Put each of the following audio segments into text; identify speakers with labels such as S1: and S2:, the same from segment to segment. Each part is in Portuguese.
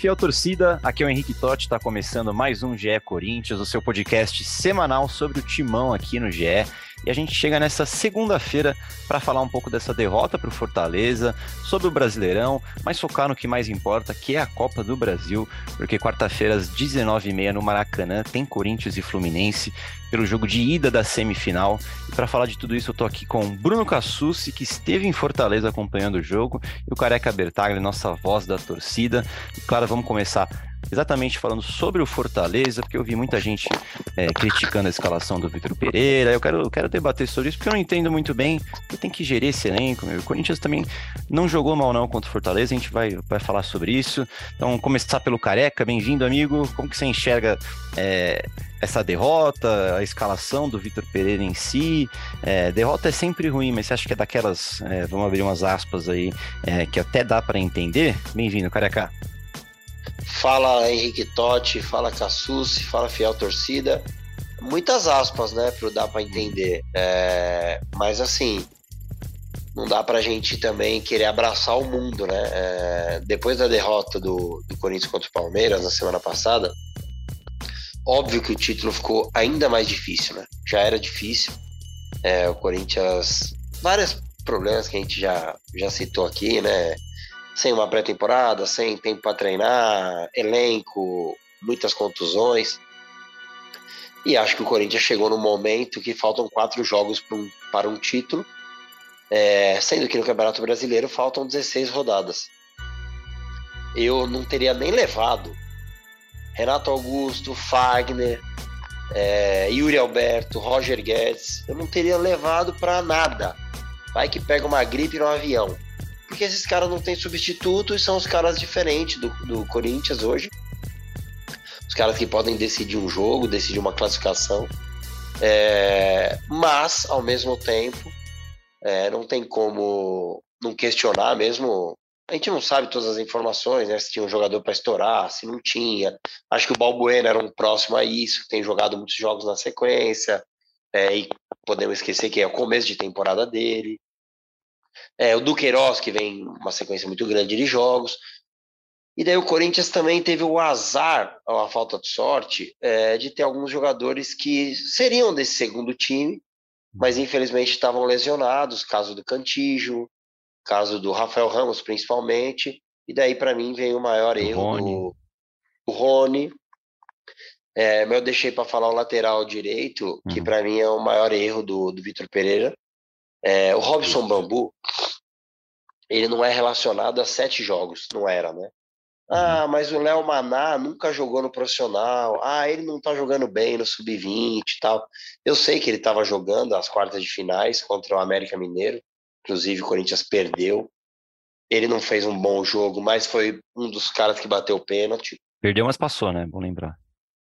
S1: Fiel torcida. Aqui é o Henrique Totti, está começando mais um GE Corinthians, o seu podcast semanal sobre o timão aqui no GE. E a gente chega nessa segunda-feira para falar um pouco dessa derrota para o Fortaleza, sobre o Brasileirão, mas focar no que mais importa, que é a Copa do Brasil, porque quarta-feira às 19h30 no Maracanã tem Corinthians e Fluminense pelo jogo de ida da semifinal. E para falar de tudo isso, eu estou aqui com Bruno Cassucci, que esteve em Fortaleza acompanhando o jogo, e o Careca Bertagli, nossa voz da torcida. E claro, vamos começar exatamente falando sobre o Fortaleza, porque eu vi muita gente é, criticando a escalação do Vitor Pereira. Eu quero, eu quero debater sobre isso, porque eu não entendo muito bem. Eu tenho que gerir esse elenco. Meu. O Corinthians também não jogou mal não contra o Fortaleza, a gente vai, vai falar sobre isso. Então, começar pelo Careca, bem-vindo, amigo. Como que você enxerga é, essa derrota, a escalação do Vitor Pereira em si? É, derrota é sempre ruim, mas você acha que é daquelas, é, vamos abrir umas aspas aí, é, que até dá para entender? Bem-vindo, Careca.
S2: Fala Henrique Totti, fala Cassucci, fala fiel torcida. Muitas aspas, né, pro dar para entender. É, mas assim, não dá pra gente também querer abraçar o mundo, né? É, depois da derrota do, do Corinthians contra o Palmeiras na semana passada, óbvio que o título ficou ainda mais difícil, né? Já era difícil. É, o Corinthians, vários problemas que a gente já, já citou aqui, né? Sem uma pré-temporada, sem tempo para treinar, elenco, muitas contusões. E acho que o Corinthians chegou no momento que faltam quatro jogos para um, para um título, é, sendo que no Campeonato Brasileiro faltam 16 rodadas. Eu não teria nem levado Renato Augusto, Fagner, é, Yuri Alberto, Roger Guedes. Eu não teria levado para nada. Vai que pega uma gripe no avião porque esses caras não têm substituto e são os caras diferentes do, do Corinthians hoje. Os caras que podem decidir um jogo, decidir uma classificação. É, mas, ao mesmo tempo, é, não tem como não questionar mesmo. A gente não sabe todas as informações, né? Se tinha um jogador para estourar, se não tinha. Acho que o Balbuena era um próximo a isso, tem jogado muitos jogos na sequência. É, e podemos esquecer que é o começo de temporada dele. É, o Duqueiroz, que vem uma sequência muito grande de jogos. E daí o Corinthians também teve o azar, a falta de sorte, é, de ter alguns jogadores que seriam desse segundo time, mas infelizmente estavam lesionados, caso do Cantijo, caso do Rafael Ramos principalmente, e daí para mim veio o maior erro Rony. do, do Rony. É, eu deixei para falar o lateral direito, que uhum. para mim é o maior erro do, do Vitor Pereira, é, o Robson Bambu, ele não é relacionado a sete jogos, não era, né? Ah, uhum. mas o Léo Maná nunca jogou no profissional. Ah, ele não tá jogando bem no sub-20 e tal. Eu sei que ele estava jogando as quartas de finais contra o América Mineiro. Inclusive, o Corinthians perdeu. Ele não fez um bom jogo, mas foi um dos caras que bateu o pênalti.
S1: Perdeu, mas passou, né? Bom lembrar.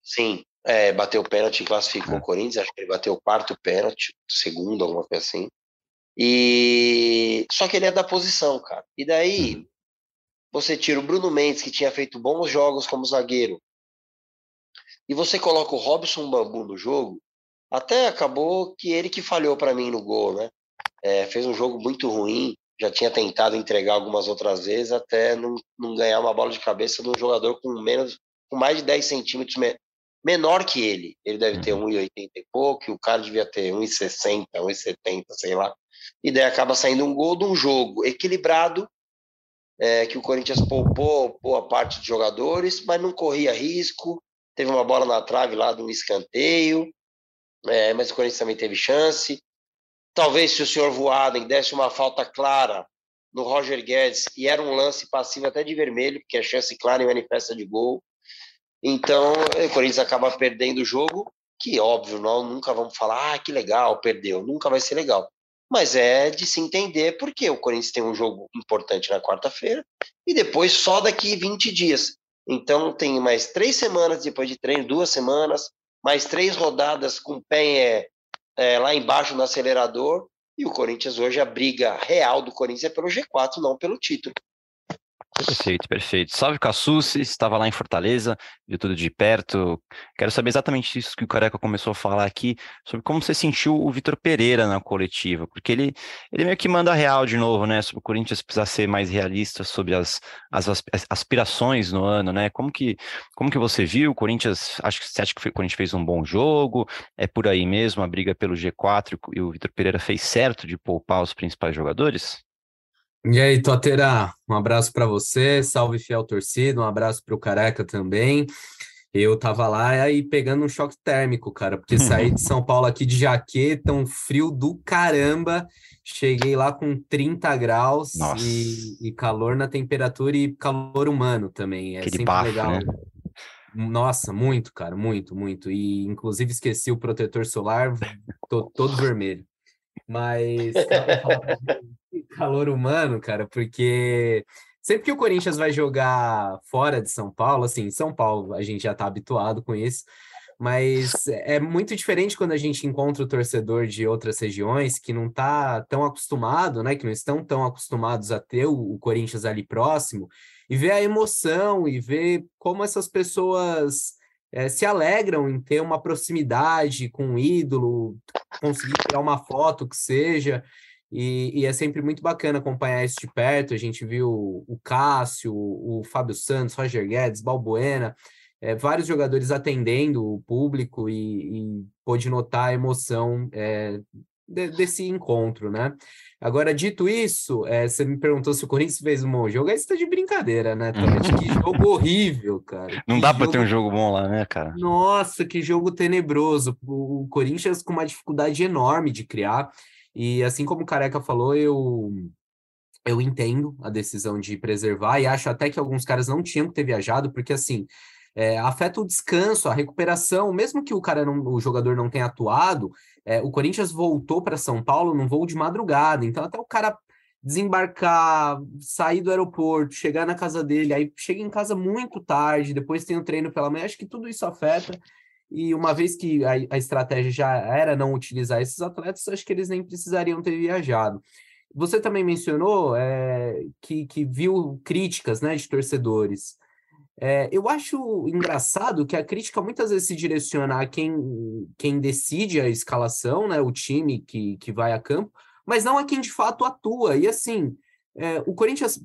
S2: Sim, é, bateu o pênalti e classificou é. o Corinthians. Acho que ele bateu o quarto pênalti, segundo, alguma coisa assim. E só que ele é da posição, cara. E daí uhum. você tira o Bruno Mendes, que tinha feito bons jogos como zagueiro, e você coloca o Robson Bambu no jogo, até acabou que ele que falhou para mim no gol, né? É, fez um jogo muito ruim, já tinha tentado entregar algumas outras vezes até não, não ganhar uma bola de cabeça de um jogador com menos, com mais de 10 centímetros me, menor que ele. Ele deve ter 1,80 uhum. e pouco, e o cara devia ter 1,60, 1,70, sei lá e daí acaba saindo um gol de um jogo equilibrado, é, que o Corinthians poupou boa parte dos jogadores, mas não corria risco. Teve uma bola na trave lá de um escanteio, é, mas o Corinthians também teve chance. Talvez se o senhor Voaden desse uma falta clara no Roger Guedes, e era um lance passivo até de vermelho, porque é chance clara e manifesta de gol. Então, o Corinthians acaba perdendo o jogo, que óbvio, nós nunca vamos falar, ah, que legal, perdeu. Nunca vai ser legal mas é de se entender porque o Corinthians tem um jogo importante na quarta-feira e depois só daqui 20 dias. Então tem mais três semanas depois de treino, duas semanas, mais três rodadas com o pé é, é, lá embaixo no acelerador. E o Corinthians hoje, a briga real do Corinthians é pelo G4, não pelo título.
S1: Perfeito, perfeito. Salve Cassucci, estava lá em Fortaleza, viu tudo de perto. Quero saber exatamente isso que o Careca começou a falar aqui, sobre como você sentiu o Vitor Pereira na coletiva, porque ele, ele meio que manda real de novo, né? Sobre o Corinthians precisar ser mais realista sobre as, as, as aspirações no ano, né? Como que, como que você viu? O Corinthians, acho que você acha que o Corinthians fez um bom jogo? É por aí mesmo, a briga pelo G4 e o Vitor Pereira fez certo de poupar os principais jogadores?
S3: E aí, Totera, um abraço para você, salve fiel torcida, um abraço para o Careca também. Eu tava lá aí pegando um choque térmico, cara, porque saí de São Paulo aqui de jaqueta, um frio do caramba. Cheguei lá com 30 graus e, e, calor na temperatura e calor humano também. É Aquele sempre bafo, legal. Né? Nossa, muito, cara, muito, muito. E inclusive esqueci o protetor solar, tô todo vermelho. Mas calor humano, cara, porque sempre que o Corinthians vai jogar fora de São Paulo, assim, São Paulo a gente já tá habituado com isso, mas é muito diferente quando a gente encontra o torcedor de outras regiões que não tá tão acostumado, né, que não estão tão acostumados a ter o, Corinthians ali próximo, e ver a emoção e ver como essas pessoas é, se alegram em ter uma proximidade com um ídolo, conseguir tirar uma foto que seja. E, e, é sempre muito bacana acompanhar isso de perto. A gente viu o Cássio, o Fábio Santos, Roger Guedes, Balbuena, é, vários jogadores atendendo o público e, e pôde notar a emoção é, de, desse encontro, né? Agora, dito isso, é, você me perguntou se o Corinthians fez um bom jogo, aí você tá de brincadeira, né, Tati? que jogo horrível, cara.
S1: Não
S3: que
S1: dá para ter um jogo bom lá, né, cara?
S3: Nossa, que jogo tenebroso. O Corinthians com uma dificuldade enorme de criar. E assim como o Careca falou, eu eu entendo a decisão de preservar e acho até que alguns caras não tinham que ter viajado, porque assim é, afeta o descanso, a recuperação, mesmo que o cara não, o jogador não tenha atuado, é, o Corinthians voltou para São Paulo num voo de madrugada, então até o cara desembarcar, sair do aeroporto, chegar na casa dele, aí chega em casa muito tarde, depois tem o treino pela manhã, acho que tudo isso afeta. E uma vez que a, a estratégia já era não utilizar esses atletas, acho que eles nem precisariam ter viajado. Você também mencionou é, que, que viu críticas né, de torcedores. É, eu acho engraçado que a crítica muitas vezes se direciona a quem, quem decide a escalação, né, o time que, que vai a campo, mas não a quem de fato atua. E assim, é, o Corinthians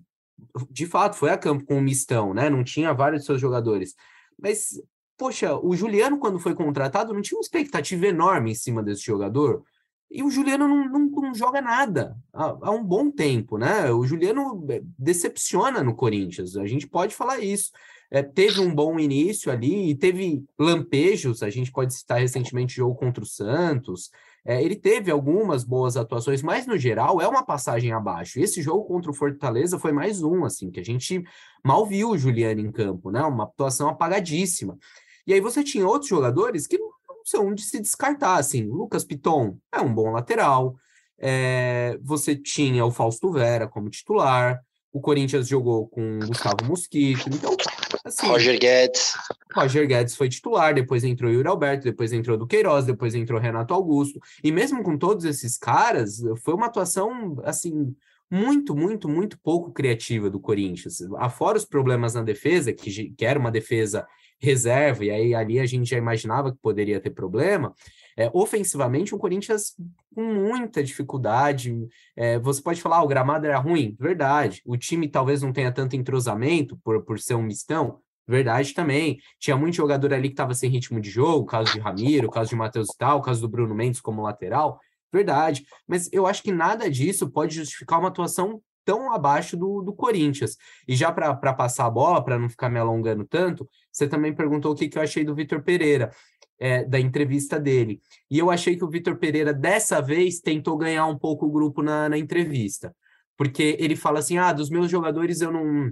S3: de fato foi a campo com o mistão, né? Não tinha vários de seus jogadores. Mas poxa, o Juliano, quando foi contratado, não tinha uma expectativa enorme em cima desse jogador. E o Juliano não, não, não joga nada há, há, um bom tempo, né? O Juliano é, decepciona no Corinthians, a gente pode falar isso. É, teve um bom início ali, e teve lampejos, a gente pode citar recentemente o jogo contra o Santos. É, ele teve algumas boas atuações, mas no geral é uma passagem abaixo. Esse jogo contra o Fortaleza foi mais um, assim, que a gente mal viu o Juliano em campo, né? Uma atuação apagadíssima. E aí você tinha outros jogadores que não são de se descartar, assim. Lucas Piton é um bom lateral. É, você tinha o Fausto Vera como titular. O Corinthians jogou com o Gustavo Mosquito. Então,
S2: assim, Roger Guedes.
S3: Roger Guedes foi titular, depois entrou Yuri Alberto, depois entrou Duqueiroz, depois entrou Renato Augusto. E mesmo com todos esses caras, foi uma atuação, assim, muito, muito, muito pouco criativa do Corinthians. Afora os problemas na defesa, que, que era uma defesa reserva, e aí ali a gente já imaginava que poderia ter problema. É, ofensivamente, um Corinthians com muita dificuldade. É, você pode falar, ah, o gramado era ruim, verdade. O time talvez não tenha tanto entrosamento por, por ser um mistão, verdade também. Tinha muito jogador ali que estava sem ritmo de jogo, caso de Ramiro, caso de Matheus Tal, caso do Bruno Mendes como lateral, verdade. Mas eu acho que nada disso pode justificar uma atuação tão abaixo do, do Corinthians. E já para passar a bola, para não ficar me alongando tanto, você também perguntou o que, que eu achei do Vitor Pereira, é, da entrevista dele. E eu achei que o Vitor Pereira, dessa vez, tentou ganhar um pouco o grupo na, na entrevista. Porque ele fala assim: ah, dos meus jogadores eu não,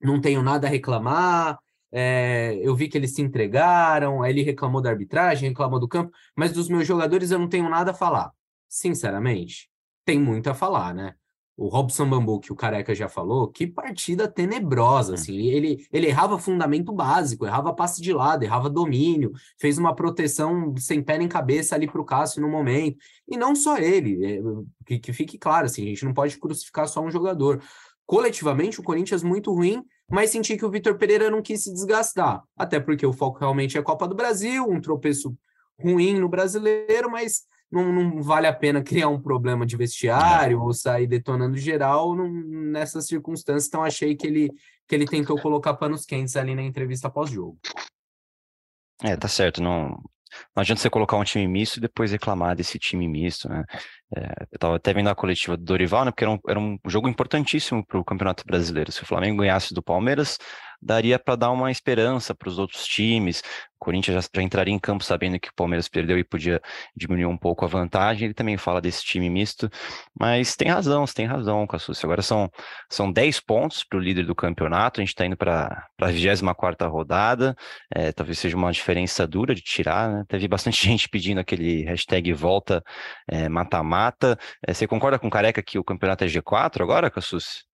S3: não tenho nada a reclamar. É, eu vi que eles se entregaram, aí ele reclamou da arbitragem, reclamou do campo, mas dos meus jogadores eu não tenho nada a falar. Sinceramente, tem muito a falar, né? O Robson Bambu, que o Careca já falou, que partida tenebrosa, assim, ele, ele errava fundamento básico, errava passe de lado, errava domínio, fez uma proteção sem pé nem cabeça ali para o Cássio no momento, e não só ele, é, que, que fique claro, assim, a gente não pode crucificar só um jogador, coletivamente o Corinthians muito ruim, mas senti que o Vitor Pereira não quis se desgastar, até porque o foco realmente é a Copa do Brasil, um tropeço ruim no brasileiro, mas não, não vale a pena criar um problema de vestiário ou sair detonando geral nessas circunstâncias. Então, achei que ele, que ele tentou colocar panos quentes ali na entrevista pós-jogo.
S1: É, tá certo. Não, não adianta você colocar um time misto e depois reclamar desse time misto, né? É, eu estava até vendo a coletiva do Dorival, né? Porque era um, era um jogo importantíssimo para o Campeonato Brasileiro. Se o Flamengo ganhasse do Palmeiras, daria para dar uma esperança para os outros times. O Corinthians já, já, entraria em campo sabendo que o Palmeiras perdeu e podia diminuir um pouco a vantagem. Ele também fala desse time misto, mas tem razão, você tem razão, Cassucci. Agora são, são 10 pontos para o líder do campeonato, a gente está indo para a 24 rodada, é, talvez seja uma diferença dura de tirar, né? Teve bastante gente pedindo aquele hashtag volta é, mata-mata. É, você concorda com o Careca que o campeonato é G4 agora, Cassucci?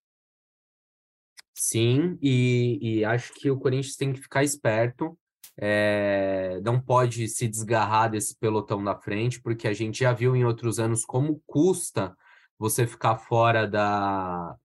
S3: Sim, e, e acho que o Corinthians tem que ficar esperto, é, não pode se desgarrar desse pelotão da frente, porque a gente já viu em outros anos como custa você ficar fora da,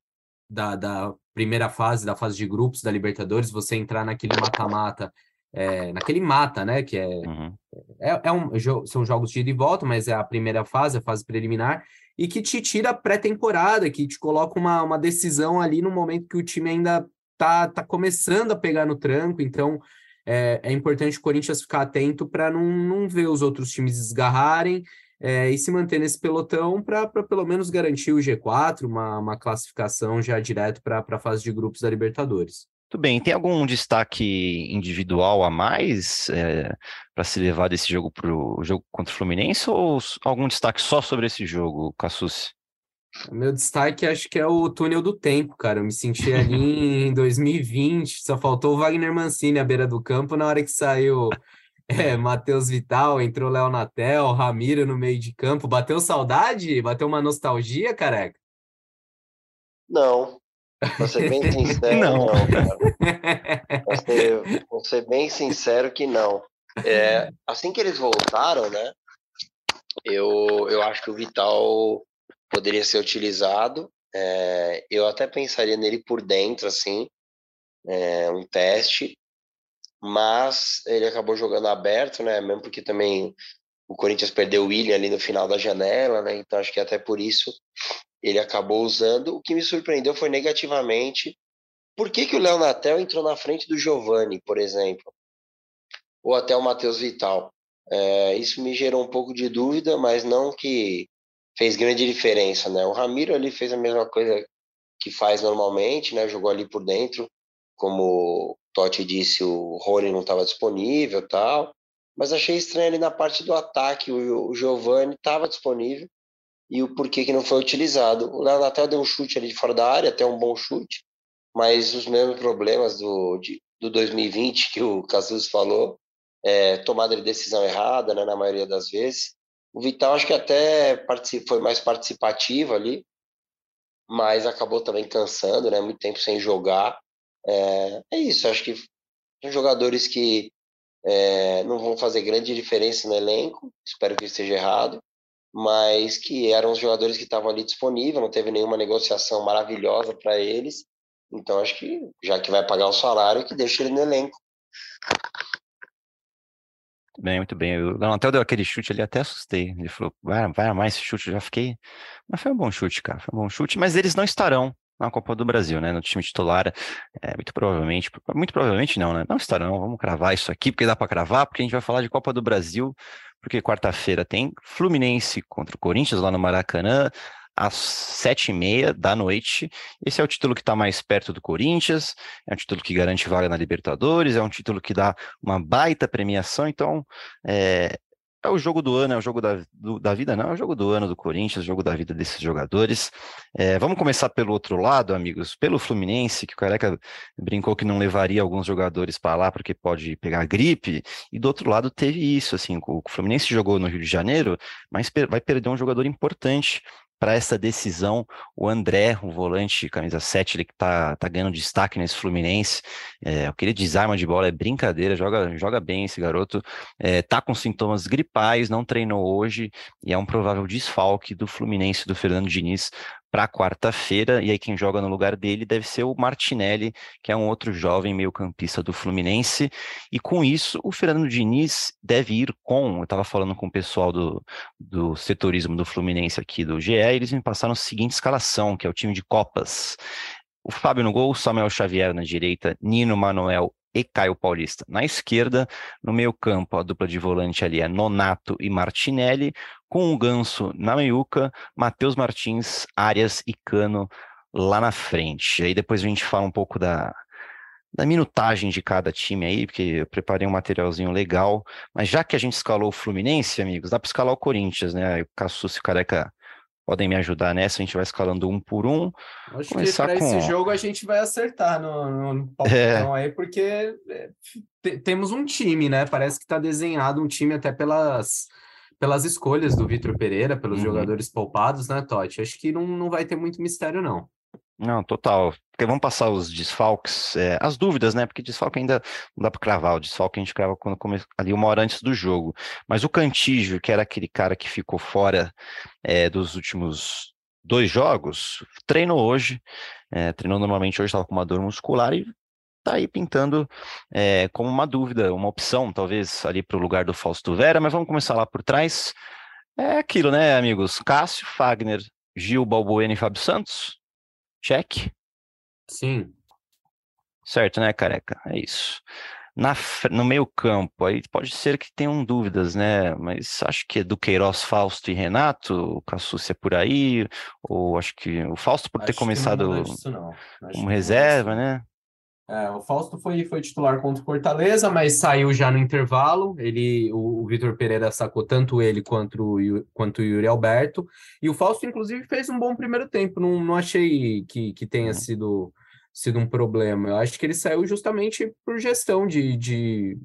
S3: da, da primeira fase, da fase de grupos da Libertadores, você entrar naquele mata-mata, é, naquele mata, né? Que é, uhum. é, é um, são jogos de ida e volta, mas é a primeira fase, a fase preliminar, e que te tira pré-temporada, que te coloca uma, uma decisão ali no momento que o time ainda tá, tá começando a pegar no tranco, então é, é importante o Corinthians ficar atento para não, não ver os outros times desgarrarem é, e se manter nesse pelotão para pelo menos garantir o G4, uma, uma classificação já direto para a fase de grupos da Libertadores.
S1: Tudo bem, tem algum destaque individual a mais é, para se levar desse jogo para o jogo contra o Fluminense ou algum destaque só sobre esse jogo, Cassucci?
S3: Meu destaque acho que é o túnel do tempo, cara. Eu me senti ali em 2020, só faltou o Wagner Mancini à beira do campo na hora que saiu é, Matheus Vital, entrou Léo Natel, Ramiro no meio de campo. Bateu saudade? Bateu uma nostalgia, careca?
S2: Não, Vou ser bem sincero, não, não cara. Vou ser, vou ser bem sincero que não. É, assim que eles voltaram, né? Eu, eu acho que o Vital poderia ser utilizado. É, eu até pensaria nele por dentro, assim, é, um teste, mas ele acabou jogando aberto, né? Mesmo porque também o Corinthians perdeu o William ali no final da janela, né? Então acho que até por isso ele acabou usando. O que me surpreendeu foi negativamente. Por que, que o Léo Natel entrou na frente do Giovani, por exemplo? Ou até o Matheus Vital? É, isso me gerou um pouco de dúvida, mas não que fez grande diferença, né? O Ramiro ali fez a mesma coisa que faz normalmente, né? Jogou ali por dentro, como o Totti disse, o Rony não estava disponível, tal. Mas achei estranho ali na parte do ataque, o Giovani estava disponível e o porquê que não foi utilizado. O Léo deu um chute ali de fora da área, até um bom chute, mas os mesmos problemas do, de, do 2020 que o Casus falou, é, tomada de decisão errada, né, na maioria das vezes. O Vital acho que até foi mais participativo ali, mas acabou também cansando, né, muito tempo sem jogar. É, é isso, acho que são jogadores que é, não vão fazer grande diferença no elenco, espero que esteja errado, mas que eram os jogadores que estavam ali disponíveis, não teve nenhuma negociação maravilhosa para eles. Então acho que já que vai pagar o salário, que deixa ele no elenco.
S1: Bem, muito bem. O Leontel deu aquele chute ali, até assustei. Ele falou, vai, vai mais esse chute, eu já fiquei. Mas foi um bom chute, cara. Foi um bom chute, mas eles não estarão na Copa do Brasil, né? No time titular, é, muito provavelmente, muito provavelmente não, né? Não estarão. Vamos cravar isso aqui, porque dá para cravar, porque a gente vai falar de Copa do Brasil porque quarta-feira tem Fluminense contra o Corinthians lá no Maracanã, às sete e meia da noite. Esse é o título que está mais perto do Corinthians, é um título que garante vaga na Libertadores, é um título que dá uma baita premiação, então é, é o jogo do ano, é o jogo da, do, da vida, não, é o jogo do ano do Corinthians, o jogo da vida desses jogadores. É, vamos começar pelo outro lado, amigos, pelo Fluminense, que o Careca brincou que não levaria alguns jogadores para lá porque pode pegar gripe, e do outro lado teve isso, assim, o Fluminense jogou no Rio de Janeiro, mas vai perder um jogador importante para essa decisão. O André, o volante, camisa 7, ele que tá, tá ganhando destaque nesse Fluminense. É, aquele desarma de bola é brincadeira, joga, joga bem esse garoto. É, tá com sintomas gripais, não treinou hoje e é um provável desfalque do Fluminense do Fernando Diniz para quarta-feira, e aí quem joga no lugar dele deve ser o Martinelli, que é um outro jovem meio-campista do Fluminense, e com isso o Fernando Diniz deve ir com, eu estava falando com o pessoal do, do setorismo do Fluminense aqui do GE, e eles me passaram a seguinte escalação, que é o time de Copas. O Fábio no gol, Samuel Xavier na direita, Nino Manuel e Caio Paulista na esquerda. No meio campo, a dupla de volante ali é Nonato e Martinelli, com o Ganso na meiuca, Matheus Martins, Arias e Cano lá na frente. Aí depois a gente fala um pouco da, da minutagem de cada time aí, porque eu preparei um materialzinho legal. Mas já que a gente escalou o Fluminense, amigos, dá para escalar o Corinthians, né? O Cassus e o Careca podem me ajudar nessa, a gente vai escalando um por um.
S3: Acho Começar que para com... esse jogo a gente vai acertar no, no palpitão é. aí, porque é, temos um time, né? Parece que está desenhado um time até pelas, pelas escolhas do Vitor Pereira, pelos uhum. jogadores poupados, né, Totti? Acho que não, não vai ter muito mistério, não.
S1: Não, total. Porque vamos passar os desfalques, é, as dúvidas, né? Porque desfalque ainda não dá para cravar. O desfalque a gente crava quando come... ali uma hora antes do jogo. Mas o Cantígio, que era aquele cara que ficou fora é, dos últimos dois jogos, treinou hoje. É, treinou normalmente hoje, estava com uma dor muscular e tá aí pintando é, como uma dúvida, uma opção, talvez ali para o lugar do Fausto Vera. Mas vamos começar lá por trás. É aquilo, né, amigos? Cássio, Fagner, Gil, Balbuena e Fábio Santos Check?
S3: Sim.
S1: Certo, né, careca? É isso. Na, no meio campo, aí pode ser que tenham dúvidas, né? Mas acho que é do Queiroz, Fausto e Renato, o Cassucci é por aí, ou acho que o Fausto por ter acho começado como reserva, né?
S3: É, o Fausto foi, foi titular contra o Fortaleza, mas saiu já no intervalo. Ele, o, o Vitor Pereira sacou tanto ele quanto o, quanto o Yuri Alberto. E o Fausto, inclusive, fez um bom primeiro tempo. Não, não achei que, que tenha sido, sido um problema. Eu acho que ele saiu justamente por gestão de, de,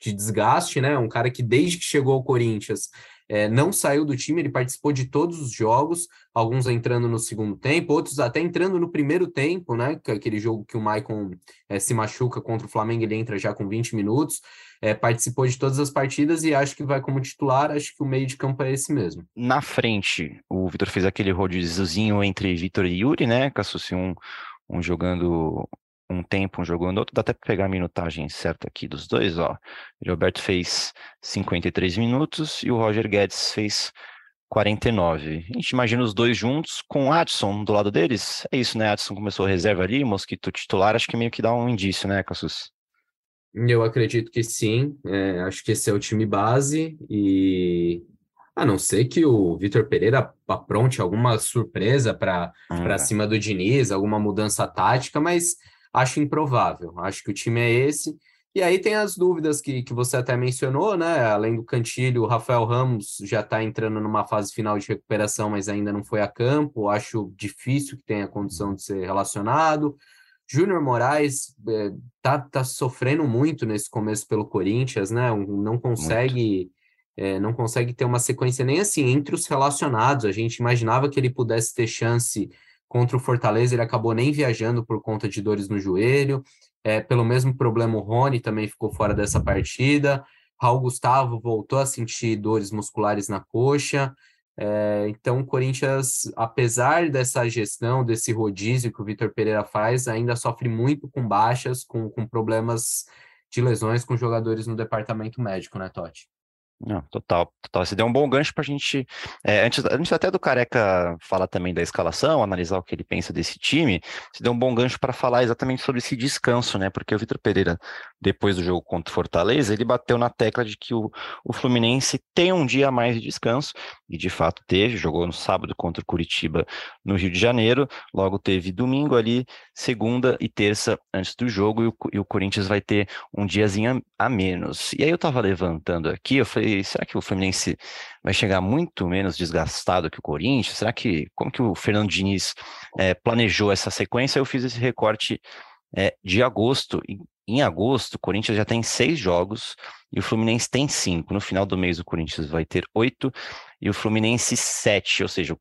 S3: de desgaste, né? Um cara que desde que chegou ao Corinthians é, não saiu do time, ele participou de todos os jogos, alguns entrando no segundo tempo, outros até entrando no primeiro tempo, né? Que aquele jogo que o Maicon é, se machuca contra o Flamengo, ele entra já com 20 minutos, é, participou de todas as partidas e acho que vai como titular, acho que o meio de campo é esse mesmo.
S1: Na frente, o Vitor fez aquele rodíziozinho entre Vitor e Yuri, né? Cassucci um, um jogando um tempo um jogando outro, dá até para pegar a minutagem certa aqui dos dois, ó. O Roberto fez 53 minutos e o Roger Guedes fez 49. A gente imagina os dois juntos com o Adson do lado deles. É isso, né? Adson começou a reserva ali, Mosquito titular, acho que meio que dá um indício, né, Cassus?
S3: Eu acredito que sim. É, acho que esse é o time base e a não ser que o Vitor Pereira apronte alguma surpresa para hum, cima do Diniz, alguma mudança tática, mas acho improvável. Acho que o time é esse. E aí tem as dúvidas que, que você até mencionou, né? Além do Cantilho, o Rafael Ramos já está entrando numa fase final de recuperação, mas ainda não foi a campo. Acho difícil que tenha condição de ser relacionado. Júnior Moraes é, tá, tá sofrendo muito nesse começo pelo Corinthians, né? Não consegue é, não consegue ter uma sequência nem assim entre os relacionados. A gente imaginava que ele pudesse ter chance Contra o Fortaleza, ele acabou nem viajando por conta de dores no joelho. É, pelo mesmo problema, o Rony também ficou fora dessa partida. Raul Gustavo voltou a sentir dores musculares na coxa. É, então, o Corinthians, apesar dessa gestão, desse rodízio que o Vitor Pereira faz, ainda sofre muito com baixas, com, com problemas de lesões com jogadores no departamento médico, né, Totti?
S1: Não, total, total. Você deu um bom gancho para a gente. É, antes, antes até do Careca falar também da escalação, analisar o que ele pensa desse time, você deu um bom gancho para falar exatamente sobre esse descanso, né? Porque o Vitor Pereira, depois do jogo contra o Fortaleza, ele bateu na tecla de que o, o Fluminense tem um dia a mais de descanso, e de fato teve, jogou no sábado contra o Curitiba no Rio de Janeiro, logo teve domingo ali, segunda e terça antes do jogo, e o, e o Corinthians vai ter um diazinho a, a menos. E aí eu estava levantando aqui, eu falei será que o Fluminense vai chegar muito menos desgastado que o Corinthians? Será que, como que o Fernando Diniz é, planejou essa sequência? Eu fiz esse recorte é, de agosto, em agosto, o Corinthians já tem seis jogos e o Fluminense tem cinco. No final do mês, o Corinthians vai ter oito e o Fluminense sete. Ou seja,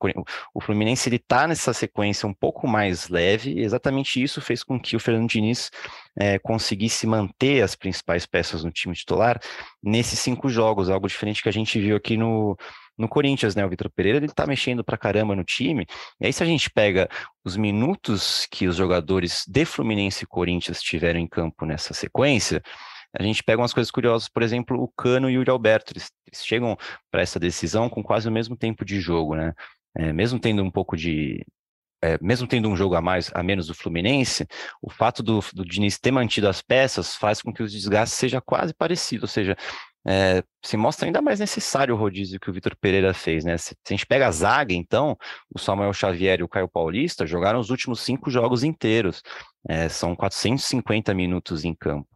S1: o Fluminense ele está nessa sequência um pouco mais leve. E exatamente isso fez com que o Fernando Diniz é, conseguisse manter as principais peças no time titular nesses cinco jogos. Algo diferente que a gente viu aqui no, no Corinthians, né? O Vitor Pereira ele tá mexendo pra caramba no time. E aí, se a gente pega os minutos que os jogadores de Fluminense e Corinthians tiveram em campo nessa sequência, a gente pega umas coisas curiosas, por exemplo, o Cano e o Yuri Alberto, eles, eles chegam para essa decisão com quase o mesmo tempo de jogo, né? É, mesmo tendo um pouco de, é, mesmo tendo um jogo a mais, a menos do Fluminense, o fato do, do Diniz ter mantido as peças faz com que o desgaste seja quase parecido, ou seja, é, se mostra ainda mais necessário o rodízio que o Vitor Pereira fez, né? Se, se, a gente pega a zaga, então, o Samuel Xavier e o Caio Paulista jogaram os últimos cinco jogos inteiros, é, são 450 minutos em campo.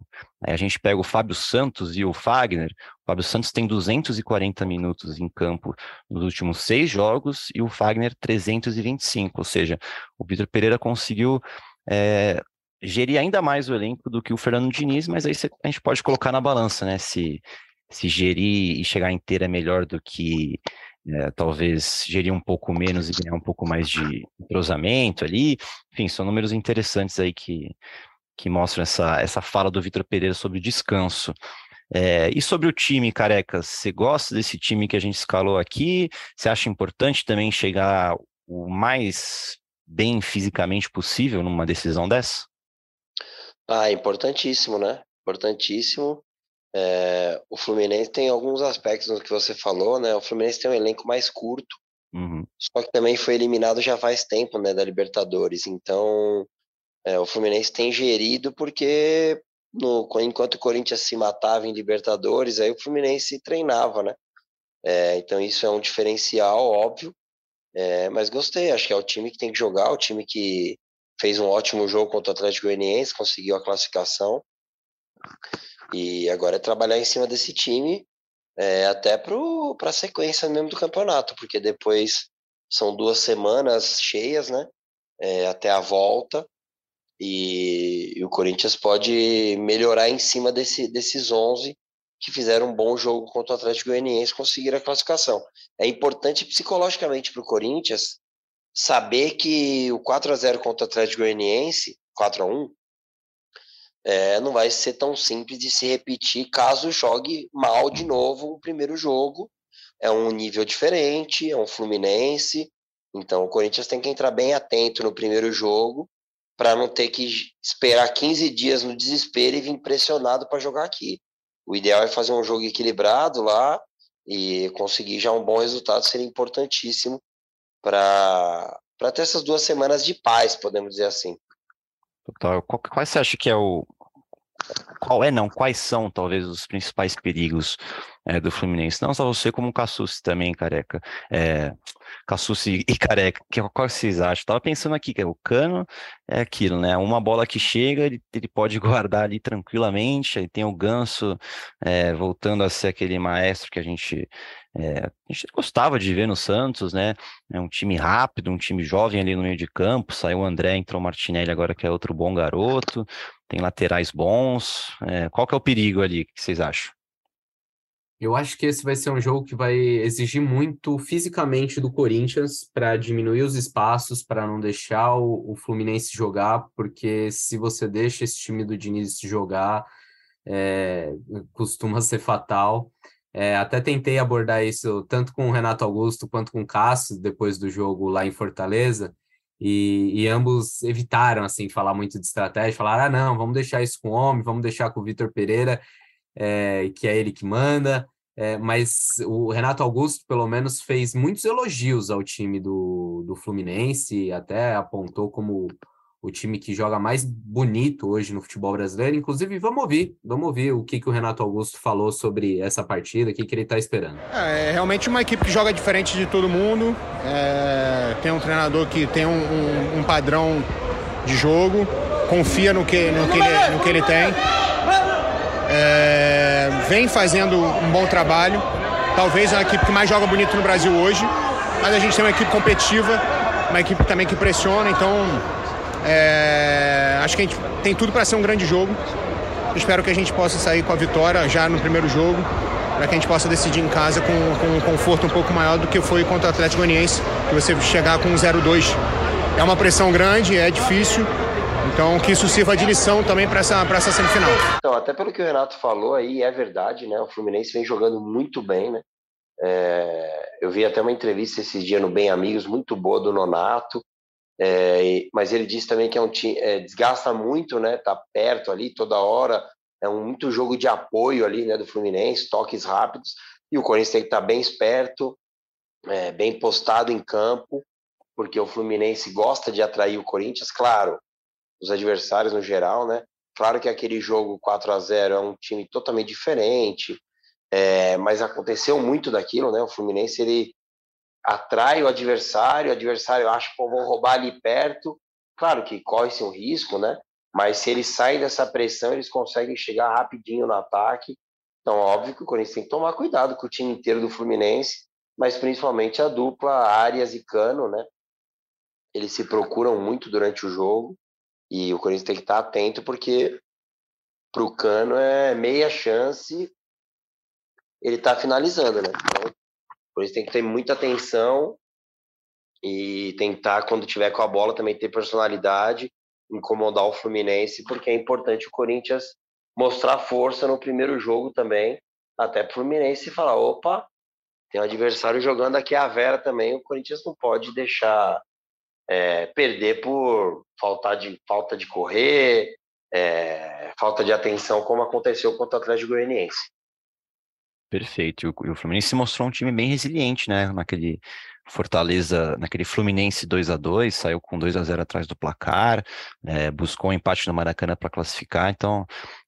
S1: Aí a gente pega o Fábio Santos e o Fagner. O Fábio Santos tem 240 minutos em campo nos últimos seis jogos e o Fagner 325. Ou seja, o Vitor Pereira conseguiu é, gerir ainda mais o elenco do que o Fernando Diniz, mas aí a gente pode colocar na balança, né? Se, se gerir e chegar inteiro é melhor do que é, talvez gerir um pouco menos e ganhar um pouco mais de entrosamento ali. Enfim, são números interessantes aí que que mostram essa, essa fala do Vitor Pereira sobre o descanso. É, e sobre o time, Careca, você gosta desse time que a gente escalou aqui? Você acha importante também chegar o mais bem fisicamente possível numa decisão dessa?
S2: Ah, importantíssimo, né? Importantíssimo. É, o Fluminense tem alguns aspectos no que você falou, né? O Fluminense tem um elenco mais curto, uhum. só que também foi eliminado já faz tempo, né, da Libertadores. Então, é, o Fluminense tem gerido porque no, enquanto o Corinthians se matava em Libertadores, aí o Fluminense treinava, né? É, então isso é um diferencial, óbvio. É, mas gostei, acho que é o time que tem que jogar, o time que fez um ótimo jogo contra o Atlético Goianiense, conseguiu a classificação. E agora é trabalhar em cima desse time, é, até para a sequência mesmo do campeonato, porque depois são duas semanas cheias, né? É, até a volta. E, e, o Corinthians pode melhorar em cima desse, desses 11 que fizeram um bom jogo contra o Atlético Goianiense conseguiram a classificação. É importante psicologicamente para o Corinthians saber que o 4 a 0 contra o Atlético Goianiense, 4 a 1 é, não vai ser tão simples de se repetir caso jogue mal de novo o primeiro jogo. É um nível diferente, é um Fluminense. Então o Corinthians tem que entrar bem atento no primeiro jogo para não ter que esperar 15 dias no desespero e vir pressionado para jogar aqui. O ideal é fazer um jogo equilibrado lá e conseguir já um bom resultado seria importantíssimo para ter essas duas semanas de paz, podemos dizer assim.
S1: Total. Qual, qual você acha que é o. Qual é, não? Quais são, talvez, os principais perigos é, do Fluminense? Não só você, como o Cassus também, careca. É, Cassucci e Careca, que, qual vocês acham? Tava pensando aqui, que é o Cano é aquilo, né? Uma bola que chega, ele, ele pode guardar ali tranquilamente, aí tem o Ganso é, voltando a ser aquele maestro que a gente, é, a gente gostava de ver no Santos, né? É um time rápido, um time jovem ali no meio de campo, saiu o André, entrou o Martinelli agora que é outro bom garoto, tem laterais bons, é, qual que é o perigo ali, o que vocês acham?
S3: Eu acho que esse vai ser um jogo que vai exigir muito fisicamente do Corinthians para diminuir os espaços, para não deixar o, o, Fluminense jogar, porque se você deixa esse time do Diniz jogar, é, costuma ser fatal. É, até tentei abordar isso tanto com o Renato Augusto quanto com o Cássio depois do jogo lá em Fortaleza, e, e ambos evitaram assim falar muito de estratégia, falaram: ah, não, vamos deixar isso com o homem, vamos deixar com o Vitor Pereira é, que é ele que manda, é, mas o Renato Augusto, pelo menos, fez muitos elogios ao time do, do Fluminense, até apontou como o time que joga mais bonito hoje no futebol brasileiro. Inclusive, vamos ouvir, vamos ouvir o que, que o Renato Augusto falou sobre essa partida, o que, que ele está esperando.
S4: É, é, realmente uma equipe que joga diferente de todo mundo, é, tem um treinador que tem um, um, um padrão de jogo, confia no que, no que, ele, no que ele tem é, vem fazendo um bom trabalho. Talvez a equipe que mais joga bonito no Brasil hoje, mas a gente tem uma equipe competitiva, uma equipe também que pressiona, então é, acho que a gente tem tudo para ser um grande jogo. Espero que a gente possa sair com a vitória já no primeiro jogo, para que a gente possa decidir em casa com, com um conforto um pouco maior do que foi contra o Atlético Goianiense, que você chegar com um 0-2 é uma pressão grande, é difícil, então, que isso sirva de lição também para essa, essa semifinal.
S2: Então, até pelo que o Renato falou aí, é verdade, né? O Fluminense vem jogando muito bem, né? É, eu vi até uma entrevista esses dias no Bem Amigos, muito boa do Nonato, é, mas ele disse também que é um time, é, desgasta muito, né? Tá perto ali toda hora, é um muito jogo de apoio ali, né? Do Fluminense, toques rápidos, e o Corinthians tem que estar tá bem esperto, é, bem postado em campo, porque o Fluminense gosta de atrair o Corinthians, claro, os adversários no geral, né? Claro que aquele jogo 4 a 0 é um time totalmente diferente, é, mas aconteceu muito daquilo, né? O Fluminense ele atrai o adversário, o adversário acha que vão roubar ali perto. Claro que corre-se um risco, né? Mas se eles saem dessa pressão, eles conseguem chegar rapidinho no ataque. Então, óbvio que o Corinthians tem que tomar cuidado com o time inteiro do Fluminense, mas principalmente a dupla Arias e Cano, né? Eles se procuram muito durante o jogo e o Corinthians tem que estar atento porque para o Cano é meia chance ele tá finalizando, né? Então, por isso tem que ter muita atenção e tentar, quando tiver com a bola, também ter personalidade, incomodar o Fluminense, porque é importante o Corinthians mostrar força no primeiro jogo também, até para o Fluminense falar: opa, tem um adversário jogando aqui a Vera também, o Corinthians não pode deixar é, perder por falta de, falta de correr, é, falta de atenção, como aconteceu contra o Atlético Goianiense.
S1: Perfeito. E o Fluminense mostrou um time bem resiliente, né? Naquele Fortaleza, naquele Fluminense 2 a 2 saiu com 2 a 0 atrás do placar, é, buscou um empate no Maracanã para classificar. Então,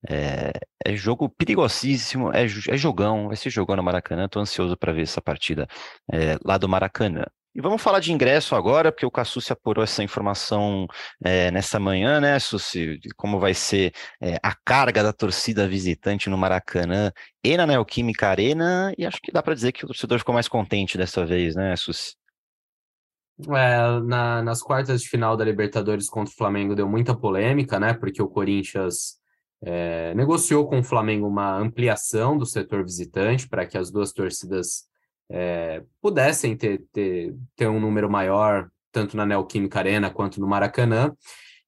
S1: é, é, jogo perigosíssimo, é, é jogão, vai ser jogão no Maracanã. Estou ansioso para ver essa partida lá do Maracanã. E vamos falar de ingresso agora, porque o Cassucci apurou essa informação é, nessa manhã, né, Suci? De como vai ser é, a carga da torcida visitante no Maracanã e na Neoquímica Arena, e acho que dá para dizer que o torcedor ficou mais contente dessa vez, né, Suci?
S3: É, na, nas quartas de final da Libertadores contra o Flamengo deu muita polêmica, né? Porque o Corinthians é, negociou com o Flamengo uma ampliação do setor visitante para que as duas torcidas é, pudessem ter, ter, ter um número maior, tanto na Neoquímica Arena quanto no Maracanã.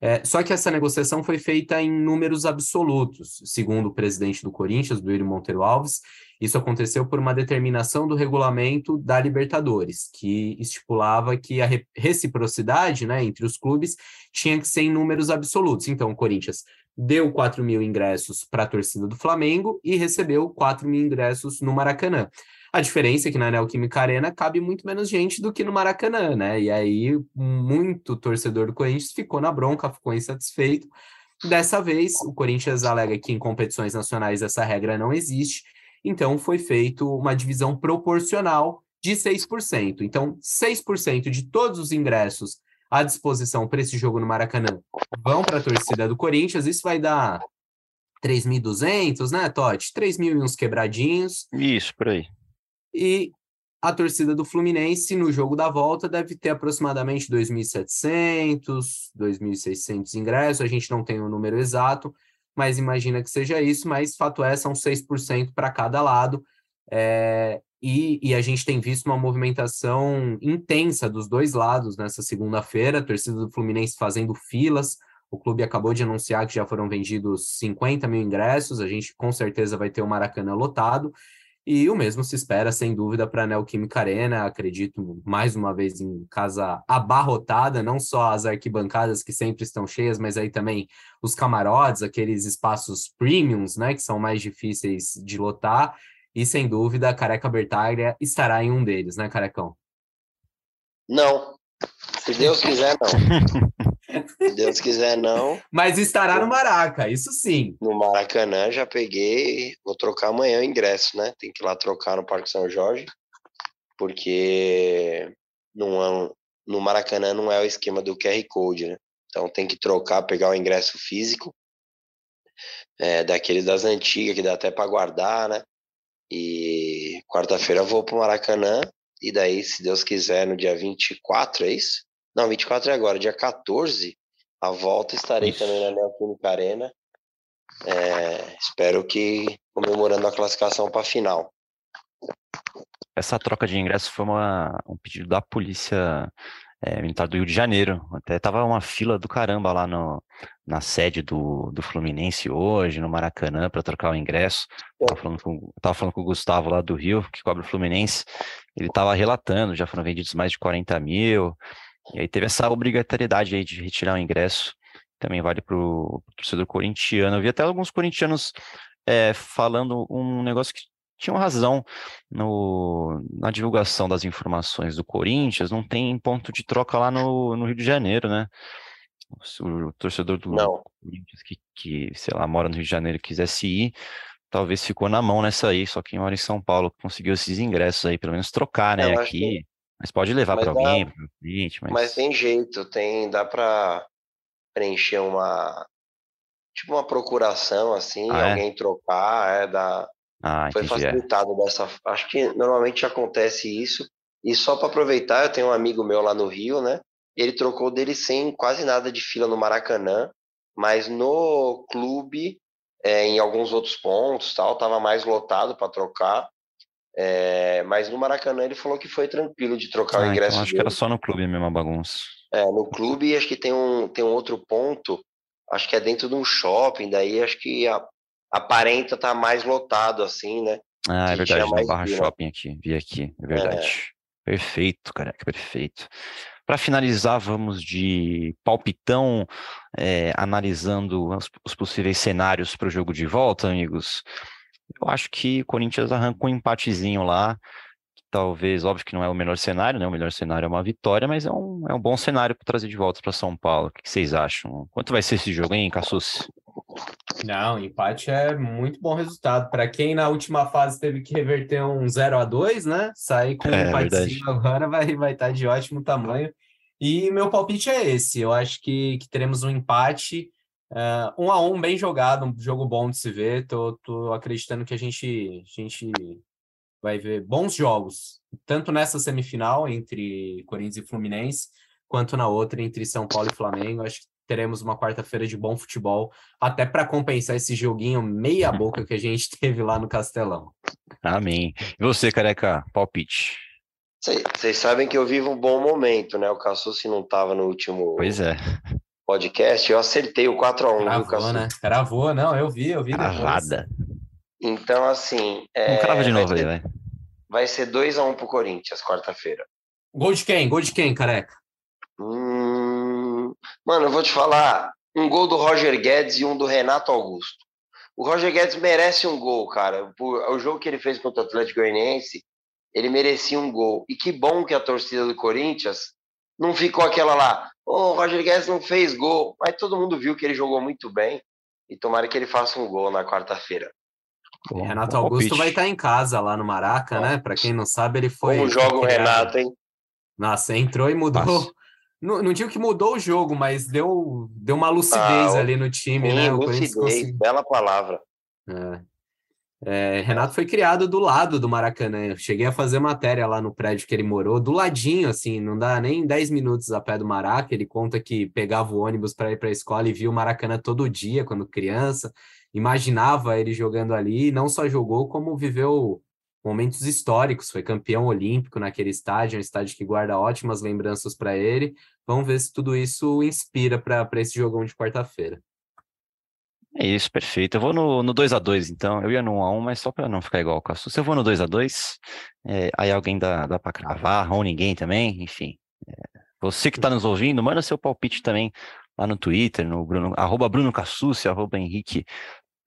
S3: É, só que essa negociação foi feita em números absolutos, segundo o presidente do Corinthians, Duírio Monteiro Alves. Isso aconteceu por uma determinação do regulamento da Libertadores, que estipulava que a reciprocidade né, entre os clubes tinha que ser em números absolutos. Então, o Corinthians deu 4 mil ingressos para a torcida do Flamengo e recebeu 4 mil ingressos no Maracanã. A diferença é que na Neoquímica Arena cabe muito menos gente do que no Maracanã, né? E aí, muito torcedor do Corinthians ficou na bronca, ficou insatisfeito. Dessa vez, o Corinthians alega que em competições nacionais essa regra não existe, então foi feito uma divisão proporcional de 6%. Então, 6% de todos os ingressos à disposição para esse jogo no Maracanã vão para a torcida do Corinthians. Isso vai dar 3.200, né, Totti? 3 mil e uns quebradinhos.
S1: Isso, por aí.
S3: E a torcida do Fluminense no jogo da volta deve ter aproximadamente 2.700, 2.600 ingressos. A gente não tem o número exato, mas imagina que seja isso. Mas fato é, são 6% para cada lado. É, e, e, a gente tem visto uma movimentação intensa dos dois lados nessa segunda-feira. A torcida do Fluminense fazendo filas. O clube acabou de anunciar que já foram vendidos 50 mil ingressos. A gente com certeza vai ter o Maracanã lotado. E o mesmo se espera, sem dúvida, para a Neoquímica Arena. Acredito, mais uma vez, em casa abarrotada, não só as arquibancadas que sempre estão cheias, mas aí também os camarotes, aqueles espaços premiums, né, que são mais difíceis de lotar. E, sem dúvida, a Careca Bertaglia estará em um deles, né, Carecão?
S2: Não. Se Deus quiser, não. Se Deus quiser, não.
S3: Mas estará no Maraca, isso sim.
S2: No Maracanã já peguei, vou trocar amanhã o ingresso, né? Tem que ir lá trocar no Parque São Jorge, porque não é, no Maracanã não é o esquema do QR Code, né? Então tem que trocar, pegar o ingresso físico, é, daqueles das antigas, que dá até para guardar, né? E quarta-feira eu vou pro Maracanã, e daí, se Deus quiser, no dia 24, é isso? Não, 24 é agora, dia 14, a volta estarei Isso. também na Neoquímica Arena. É, espero que comemorando a classificação para a final.
S1: Essa troca de ingresso foi uma, um pedido da polícia é, militar do Rio de Janeiro. Até tava uma fila do caramba lá no, na sede do, do Fluminense hoje, no Maracanã, para trocar o ingresso. Tava falando, com, tava falando com o Gustavo lá do Rio, que cobra o Fluminense. Ele tava relatando, já foram vendidos mais de 40 mil. E aí teve essa obrigatoriedade aí de retirar o ingresso. Também vale para o torcedor corintiano. Eu vi até alguns corintianos é, falando um negócio que tinham razão no, na divulgação das informações do Corinthians, não tem ponto de troca lá no, no Rio de Janeiro, né? Se o torcedor do
S2: não.
S1: Corinthians que, que, sei lá, mora no Rio de Janeiro quisesse ir, talvez ficou na mão nessa aí, só quem mora em São Paulo conseguiu esses ingressos aí, pelo menos trocar, né, aqui. Mas pode levar para alguém,
S2: dá... mas... mas tem jeito, tem, dá para preencher uma tipo uma procuração assim, ah, é? alguém é? trocar, é da
S1: ah,
S2: foi
S1: entendi,
S2: é. facilitado é. dessa. Acho que normalmente acontece isso. E só para aproveitar, eu tenho um amigo meu lá no Rio, né? Ele trocou dele sem quase nada de fila no Maracanã, mas no clube, é, em alguns outros pontos, tal, tava mais lotado para trocar. É, mas no Maracanã ele falou que foi tranquilo de trocar
S1: ah,
S2: o então ingresso.
S1: Então acho
S2: dele.
S1: que era só no clube mesmo a bagunça.
S2: É, no clube acho que tem um, tem um outro ponto, acho que é dentro de um shopping, daí acho que a, aparenta estar tá mais lotado, assim, né?
S1: Ah, é verdade, no Barra Shopping aqui, vi aqui, é verdade. É. Perfeito, caraca, perfeito. Para finalizar, vamos de palpitão, é, analisando os, os, possíveis cenários para o jogo de volta, amigos. Eu acho que o Corinthians arranca um empatezinho lá. Talvez, óbvio que não é o melhor cenário, né? O melhor cenário é uma vitória, mas é um, é um bom cenário para trazer de volta para São Paulo. O que, que vocês acham? Quanto vai ser esse jogo, hein, Cassus?
S3: Não, empate é muito bom resultado. Para quem na última fase teve que reverter um 0 a 2 né? Sair com é, um empatezinho agora vai, vai estar tá de ótimo tamanho. E meu palpite é esse. Eu acho que, que teremos um empate. Uh, um a um bem jogado, um jogo bom de se ver. Tô, tô acreditando que a gente, a gente vai ver bons jogos, tanto nessa semifinal entre Corinthians e Fluminense, quanto na outra entre São Paulo e Flamengo. Acho que teremos uma quarta-feira de bom futebol, até para compensar esse joguinho meia boca que a gente teve lá no Castelão.
S1: Amém. E você, careca, palpite?
S2: Vocês sabem que eu vivo um bom momento, né? O Cassucci não estava no último
S1: pois é.
S2: Podcast, eu acertei o 4x1,
S3: Cravou, viu, né? Cravou, não, eu vi, eu vi.
S1: Cravada.
S2: Então, assim.
S1: É, um crava de novo aí,
S2: vai. Vai ser 2x1 pro Corinthians, quarta-feira.
S3: Gol de quem? Gol de quem, careca?
S2: Hum, mano, eu vou te falar. Um gol do Roger Guedes e um do Renato Augusto. O Roger Guedes merece um gol, cara. o jogo que ele fez contra o Atlético Goianiense, ele merecia um gol. E que bom que a torcida do Corinthians não ficou aquela lá. Oh, o Roger Guedes não fez gol. Mas todo mundo viu que ele jogou muito bem. E tomara que ele faça um gol na quarta-feira.
S3: Bom, Renato bom Augusto vai estar em casa lá no Maraca, né? Para quem não sabe, ele foi.
S2: Como joga o Renato, hein?
S3: Nossa, entrou e mudou. Não, não digo que mudou o jogo, mas deu, deu uma lucidez ah, ali no time,
S2: sim,
S3: né?
S2: O lucidez, conseguiu... bela palavra.
S3: É. É, Renato foi criado do lado do Maracanã. Eu cheguei a fazer matéria lá no prédio que ele morou, do ladinho, assim, não dá nem 10 minutos a pé do Maraca. Ele conta que pegava o ônibus para ir para a escola e via o Maracanã todo dia quando criança. Imaginava ele jogando ali, e não só jogou, como viveu momentos históricos, foi campeão olímpico naquele estádio, um estádio que guarda ótimas lembranças para ele. Vamos ver se tudo isso inspira para esse jogão de quarta-feira.
S1: É isso, perfeito. Eu vou no, no 2x2, então. Eu ia no 1x1, mas só para não ficar igual o Cassus. Eu vou no 2x2, é, aí alguém dá, dá para cravar, ou ninguém também, enfim. É, você que está nos ouvindo, manda seu palpite também lá no Twitter, no Bruno, arroba Bruno Cassucci, arroba Henrique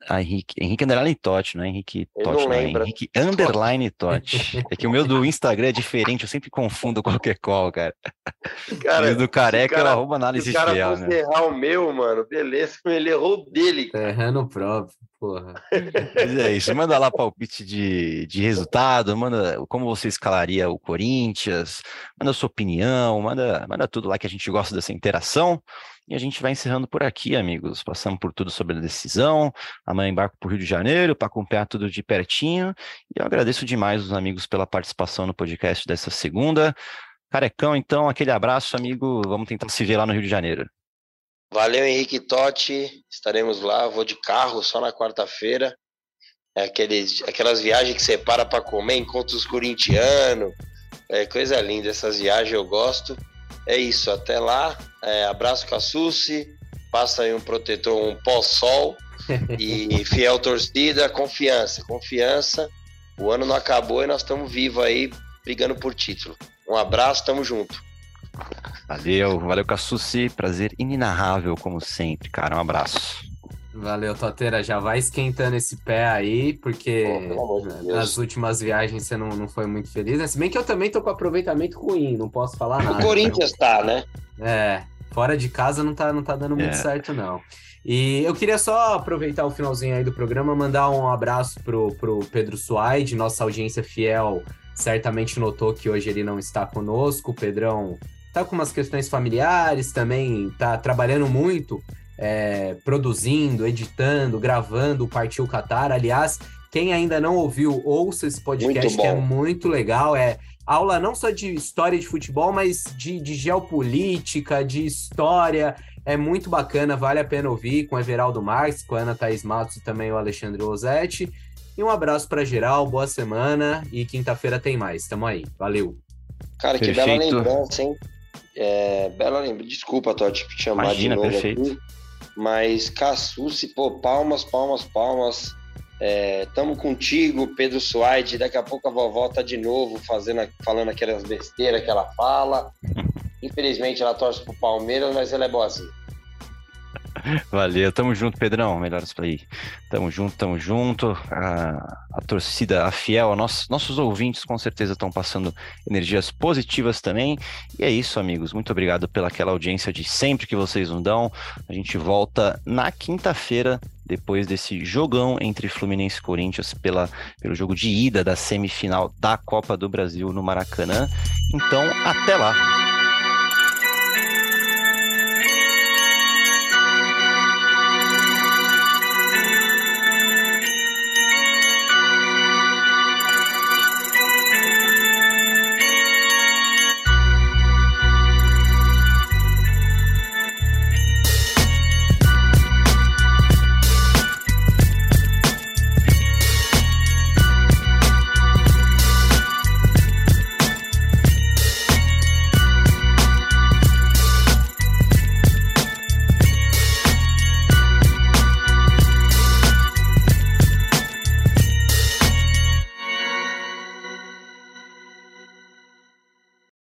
S1: ah, Henrique, Henrique Underline Totti, não é Henrique Totti, não, Henrique Underline Totti. É que o meu do Instagram é diferente, eu sempre confundo qualquer qual, cara. cara o do careca cara, é arroba análise
S2: fiel. Se o cara fosse errar o meu, mano, beleza, ele errou dele.
S3: Errando próprio, porra.
S1: Mas é isso, manda lá palpite de, de resultado, manda como você escalaria o Corinthians, manda sua opinião, manda, manda tudo lá que a gente gosta dessa interação. E a gente vai encerrando por aqui, amigos. Passamos por tudo sobre a decisão. Amanhã embarco para o Rio de Janeiro para acompanhar tudo de pertinho. E eu agradeço demais os amigos pela participação no podcast dessa segunda. Carecão, então, aquele abraço, amigo. Vamos tentar se ver lá no Rio de Janeiro.
S2: Valeu, Henrique Totti. Estaremos lá. Vou de carro só na quarta-feira. É aqueles, aquelas viagens que você para para comer, encontra os corintianos. É coisa linda. Essas viagens eu gosto. É isso, até lá. É, abraço Cassucci, passa aí um protetor, um pó-sol e fiel torcida, confiança, confiança. O ano não acabou e nós estamos vivos aí brigando por título. Um abraço, tamo junto.
S1: Valeu, valeu Cassucci, prazer inenarrável como sempre, cara. Um abraço.
S3: Valeu, Toteira. Já vai esquentando esse pé aí, porque Pô, de nas últimas viagens você não, não foi muito feliz. Né? Se bem que eu também tô com aproveitamento ruim, não posso falar nada.
S2: O Corinthians tá, né?
S3: É, fora de casa não tá, não tá dando muito é. certo, não. E eu queria só aproveitar o finalzinho aí do programa, mandar um abraço pro, pro Pedro Suaide, nossa audiência fiel certamente notou que hoje ele não está conosco. O Pedrão tá com umas questões familiares também, tá trabalhando muito é, produzindo, editando, gravando o Partiu Qatar. Aliás, quem ainda não ouviu, ouça esse podcast que é muito legal. É aula não só de história de futebol, mas de, de geopolítica, de história. É muito bacana, vale a pena ouvir com o Everaldo Marques, com a Ana Thaís Matos e também o Alexandre Rosetti. E um abraço para geral, boa semana e quinta-feira tem mais. Tamo aí, valeu.
S2: Cara, que bela lembrança, hein? É, bela lembrança. Desculpa, Totti, te chamar Imagina, de novo perfeito. aqui. Mas Cassucci, pô, palmas, palmas, palmas. É, tamo contigo, Pedro Suaide. Daqui a pouco a vovó tá de novo fazendo, falando aquelas besteiras que ela fala. Infelizmente ela torce pro Palmeiras, mas ela é boazinha.
S1: Valeu, tamo junto, Pedrão. Melhores aí. Tamo junto, tamo junto. A, a torcida, a fiel, a nossos, ouvintes com certeza estão passando energias positivas também. E é isso, amigos. Muito obrigado pela aquela audiência de sempre que vocês nos dão. A gente volta na quinta-feira, depois desse jogão entre Fluminense e Corinthians pela, pelo jogo de ida da semifinal da Copa do Brasil no Maracanã. Então, até lá.